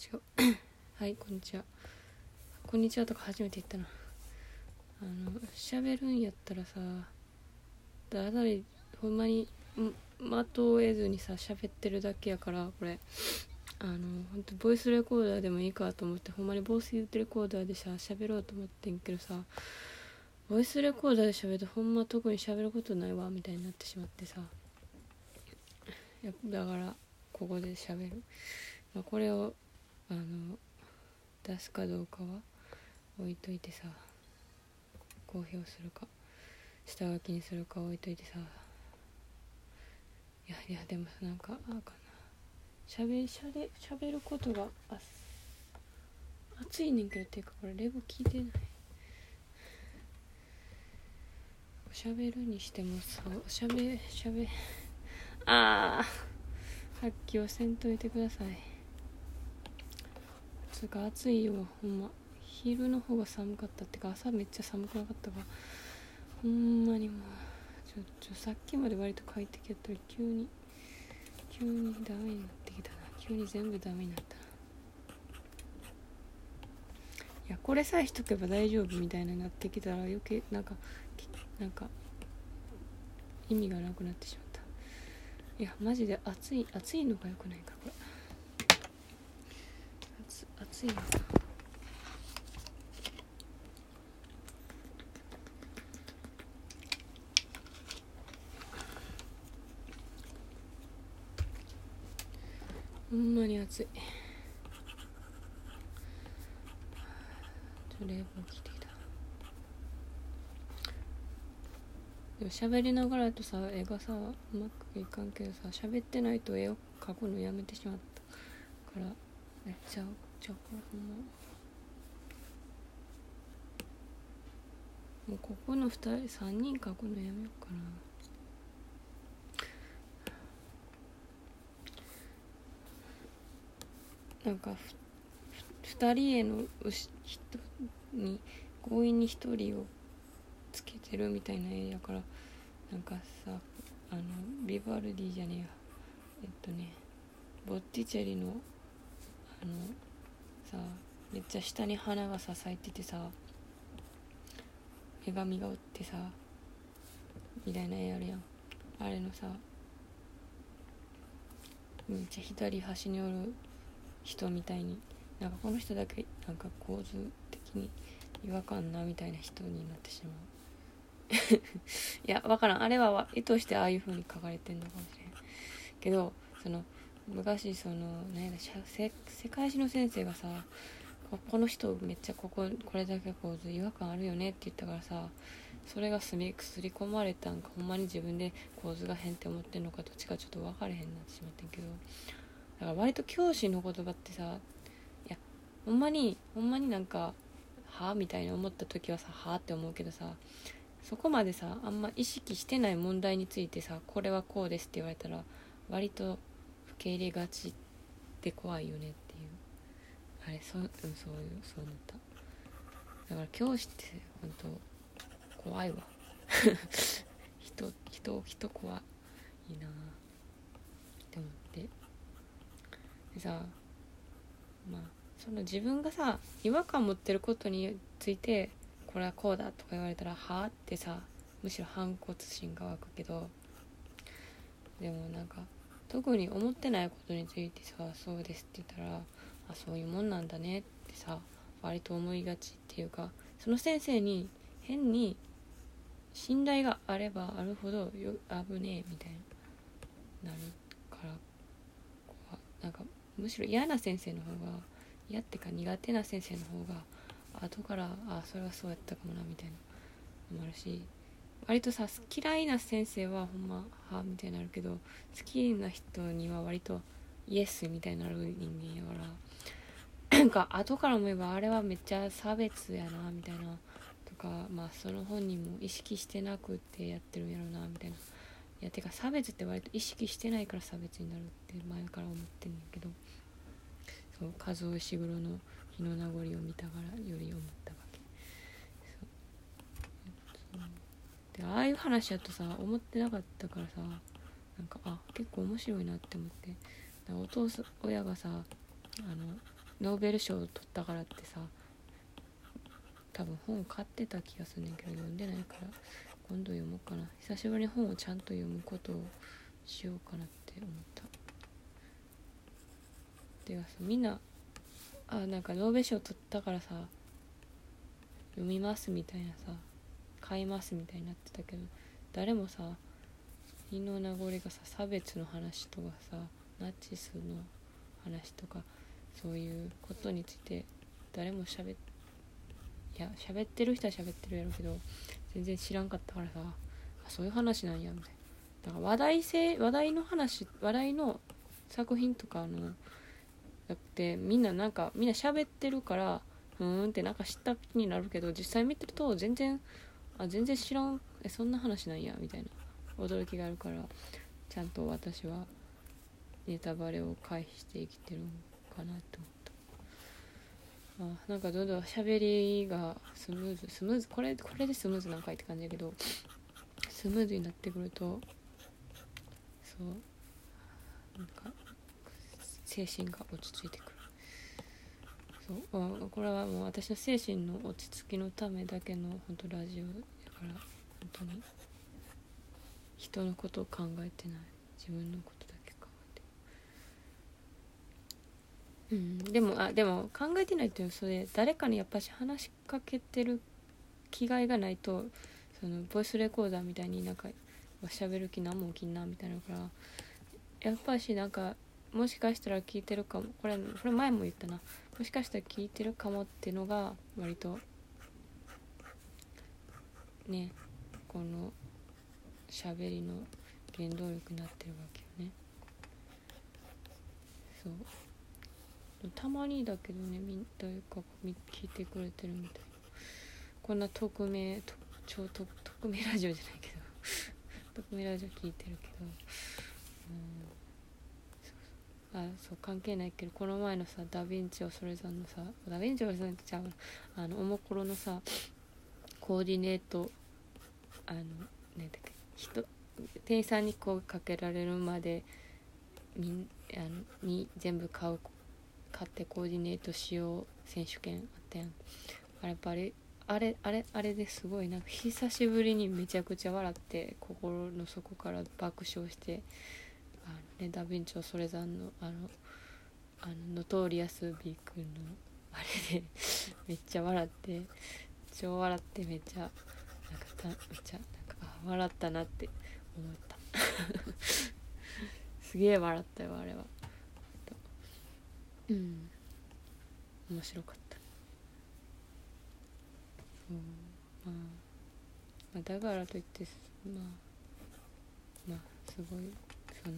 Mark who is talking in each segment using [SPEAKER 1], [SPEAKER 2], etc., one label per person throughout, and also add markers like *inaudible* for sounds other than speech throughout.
[SPEAKER 1] 違うは。*coughs* いこんにちは。こんにちはとか初めて言ったな。あの喋るんやったらさだだりほんまにん的を得ずにさ喋ってるだけやからこれ。あの本当ボイスレコーダーでもいいかと思ってほんまにボイスレコーダーでさ喋ろうと思ってんけどさボイスレコーダーで喋るとほんま特に喋ることないわみたいになってしまってさ。やだからここで喋る、まあ、これをあの出すかどうかは置いといてさ公表するか下書きにするか置いといてさいやいやでもなんかああかな。しゃべしゃべしゃべることがあ暑いねんけどっていうかこれレボ聞いてない。しゃべるにしてもそうしゃべしゃべああ発揮をせんといてください。つうか暑いよほんま昼の方が寒かったってか朝めっちゃ寒くなかったかほんまにもうちょちょさっきまで割と快適やったり急に急にダメになってきたな急に全部ダメになったない。やこれさえしとけば大丈夫みたいになってきたら余計なんかなんか意味がなくなってしまったいやマジで暑い暑い。のがよくない。かこれ暑いのかほんまに暑い。ちょ冷房切ってきた。でも喋りながらとさ絵がさうまくいかんけどさ喋ってないと絵を描くのやめてしまったからめっちゃじゃあこれほんまもうここの2人3人描くのやめようかな。なんか2人への人に強引に1人をつけてるみたいな絵やからなんかさあのビバルディじゃねえや。えっとねボッティチェリのあのさめっちゃ下に花がさ咲いててさ女神がおってさみたいな絵あるやん。あれのさめっちゃ左端におる人みたいになんかこの人だけなんか構図的に違和感なみたいな人になってしまう。*laughs* いや分からん。あれは意図してああいう風に書かれてんのかもしれん。けどその昔その何や世界史の先生がさこの人めっちゃこここれだけ構図違和感あるよねって言ったからさそれがすりすり込まれたんかほんまに自分で構図が変って思ってんのかどっちかちょっと分かれへんなってしまってんけどだから割と教師の言葉ってさいやほんまにほんまになんかはあみたいな思った時はさはあって思うけどさそこまでさあんま意識してない問題についてさこれはこうですって言われたら割とけ入れがちで怖いよねっていう。あれそ,、うん、そういうそう思った。だから教師って本当怖いわ。*laughs* 人人人怖いな。って思って。でさまあその自分がさ違和感持ってることについてこれはこうだとか言われたらはあってさむしろ反骨心が湧くけどでもなんか特に思ってないことについてさそうですって言ったらあそういうもんなんだねってさ割と思いがちっていうかその先生に変に信頼があればあるほどよ危ねえみたいになるからなんかむしろ嫌な先生の方が嫌ってか苦手な先生の方が後からあそれはそうやったかもなみたいなのもあるし割とさ嫌いな先生はほんまはみたいになるけど好きな人には割とイエスみたいになる人間やから *clears throat* なんか後から思えばあれはめっちゃ差別やなみたいなとかまあその本人も意識してなくてやってるんやろなみたいな。いやてか差別って割と意識してないから差別になるって前から思ってんねんけど。そう和尾石黒の日の名残を見たからより思ったわけそうでああいう話やとさ思ってなかったからさなんかあ結構面白いなって思って。お父さん親がさあのノーベル賞を取ったからってさ多分本買ってた気がするねんけど読んでないから今度読もうかな。久しぶりに本をちゃんと読むことをしようかなって思った。てかさみんなあなんかノーベル賞取ったからさ読みますみたいなさ買いますみたいになってたけど誰もさ日の名残がさ差別の話とかさナチスの話とかそういうことについて誰も喋っいや喋ってる人は喋ってるやろうけど全然知らんかったからさあそういう話なんやみたいな。だから話題性話題の話話題の作品とかのだってみんななんかみんな喋ってるからふーんってなんか知った気になるけど実際見てると全然あ全然知らん。えそんな話なんや。みたいな。驚きがあるからちゃんと私はネタバレを回避して生きてるのかなと思った。あなんかどんどん喋りがスムーズスムーズこれこれでスムーズなんかいって感じだけどスムーズになってくるとそうなんか精神が落ち着いてくる。そう？これはもう私の精神の落ち着きのためだけの本当ラジオだから本当に。人のことを考えてない。自分のことだけ考えてうんでもあでも考えてないっていうのはそれ誰かにやっぱし話しかけてる気概がないとそのボイスレコーダーみたいになんか喋る気何も起きんなみたいなからやっぱしなんかもしかしたら聞いてるかも。これこれ前も言ったな。もしかしたら聞いてるかもっていうのが割とねこの喋りの原動力になってるわけよね。そう。たまにだけどねみ誰か聞いてくれてるみたいな。こんな匿名超匿名ラジオじゃないけど。*laughs* 匿名ラジオ聞いてるけど。うん。あそう関係ないけどこの前のさダ・ヴィンチをそれぞれのさダ・ヴィンチをそれぞれちゃうあのおもころのさコーディネートあのねだっけ人店員さんに声かけられるまでみあのに全部買う買ってコーディネートしよう選手権あったやん。あれやっぱりあれあれあれですごいなんか久しぶりにめちゃくちゃ笑って心の底から爆笑して、ね、ダ・ヴィンチョそれぞれのあのあのノトーリアス・ビー君のあれでめっちゃ笑って超笑ってめっちゃなんかためっちゃなんかあ笑ったなって思った。*laughs* すげえ笑ったよあれは。うん。面白かった。そうまあ、まあ、だからといってまあまあすごい。その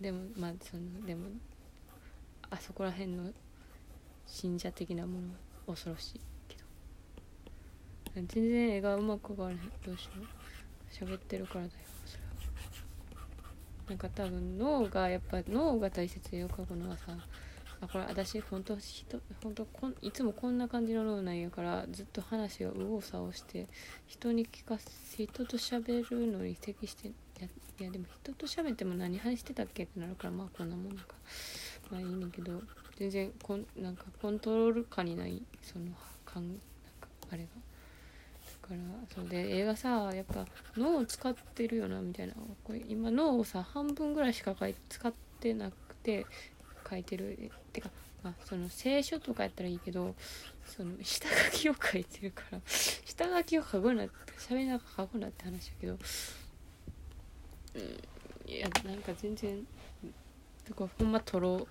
[SPEAKER 1] でもまあそのでもあそこら辺の信者的なものは恐ろしい。けど全然絵がうまく描かれへんどうしよう喋ってるからだよそれはなんか多分脳がやっぱ脳が大切よ描くのはさあこれ私本当人本当こんいつもこんな感じの脳なんやからずっと話を右往左往して人に聞かせ人と喋るのに適してやいやでも人と喋っても何話してたっけってなるからまあこんなもんか。まあいいねんけど全然こんなんかコントロール下にないそのかんなんかあれが。だからそうで映画さやっぱ脳を使ってるよなみたいな。これ今脳をさ半分ぐらいしか使ってなくて書いてる。てかまあその聖書とかやったらいいけどその下書きを書いてるから下書きを書くなって喋りながら書くなって話だけどうん。いやなんか全然とかほんま取ろう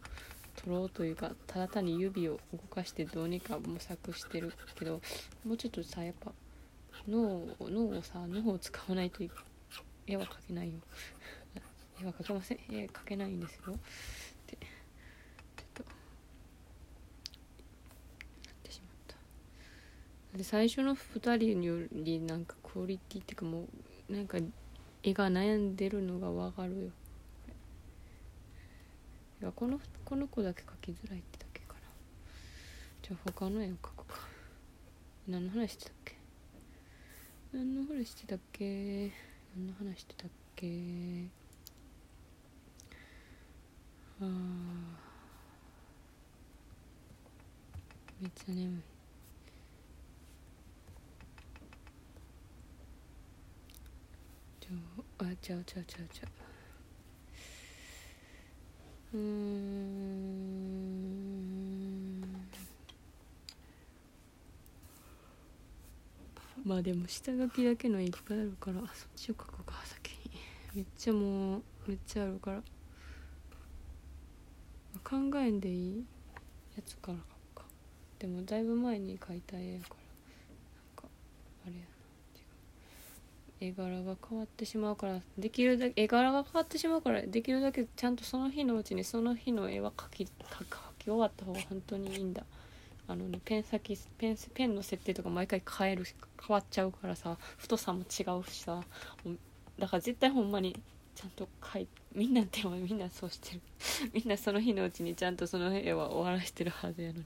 [SPEAKER 1] 取ろうというかただ単に指を動かしてどうにか模索してるけどもうちょっとさやっぱ脳脳をさ脳を使わないと絵は描けないよ。*laughs* 絵は描けません。絵描けないんですよ。ってちょっと。なってしまったで最初の2人よりなんかクオリティっていうかもうなんか絵が悩んでるのがわかるよ。いやこのこの子だけ描きづらいってだけかな。じゃあ他の絵を描くか。何の話してたっけ？何の話してたっけ？何の話してたっけ？あめっちゃ眠いちょあちゃうちゃうちゃうちゃう。うん。まあでも下書きだけのいっぱいあるからそっちを書こうか先に。めっちゃもうめっちゃあるから。考えんでいいやつから書くか。でもだいぶ前に描いた絵やからなんかあれや絵柄が変わってしまうからできるだけ絵柄が変わってしまうからできるだけちゃんとその日のうちにその日の絵は描き描き終わった方が本当にいいんだ。あのねペン先ペンペンの設定とか毎回変える変わっちゃうからさ太さも違うしさだから絶対ほんまにちゃんと描いみんなでもみんなそうしてる。*laughs* みんなその日のうちにちゃんとその絵は終わらしてるはずやのに。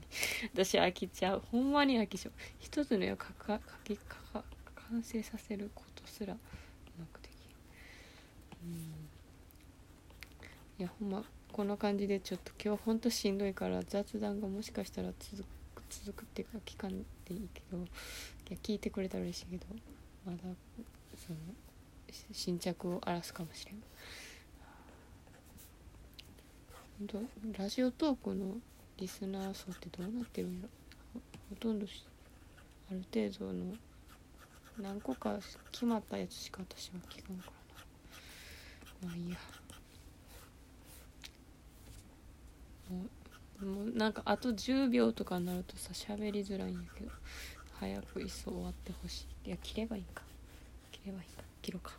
[SPEAKER 1] 私飽きちゃう。ほんまに飽きちゃう一つの絵を描か描きか完成させることすらうまくできるうん。いやほんまこんな感じでちょっと今日ほんとしんどいから雑談がもしかしたら続く続くっていうか聞かんでいいけどいや聞いてくれたら嬉しいけどまだその新着を荒らすかもしれん。本当ラジオトークのリスナー層ってどうなってるんやろ。ほとんどある程度の何個か決まったやつしか私は聞かんからな。まあいいやもうもうなんかあと10秒とかになるとさ喋りづらいんやけど。早くいっそ終わってほしい。いや切ればいいか。切ればいいか。切ろうか。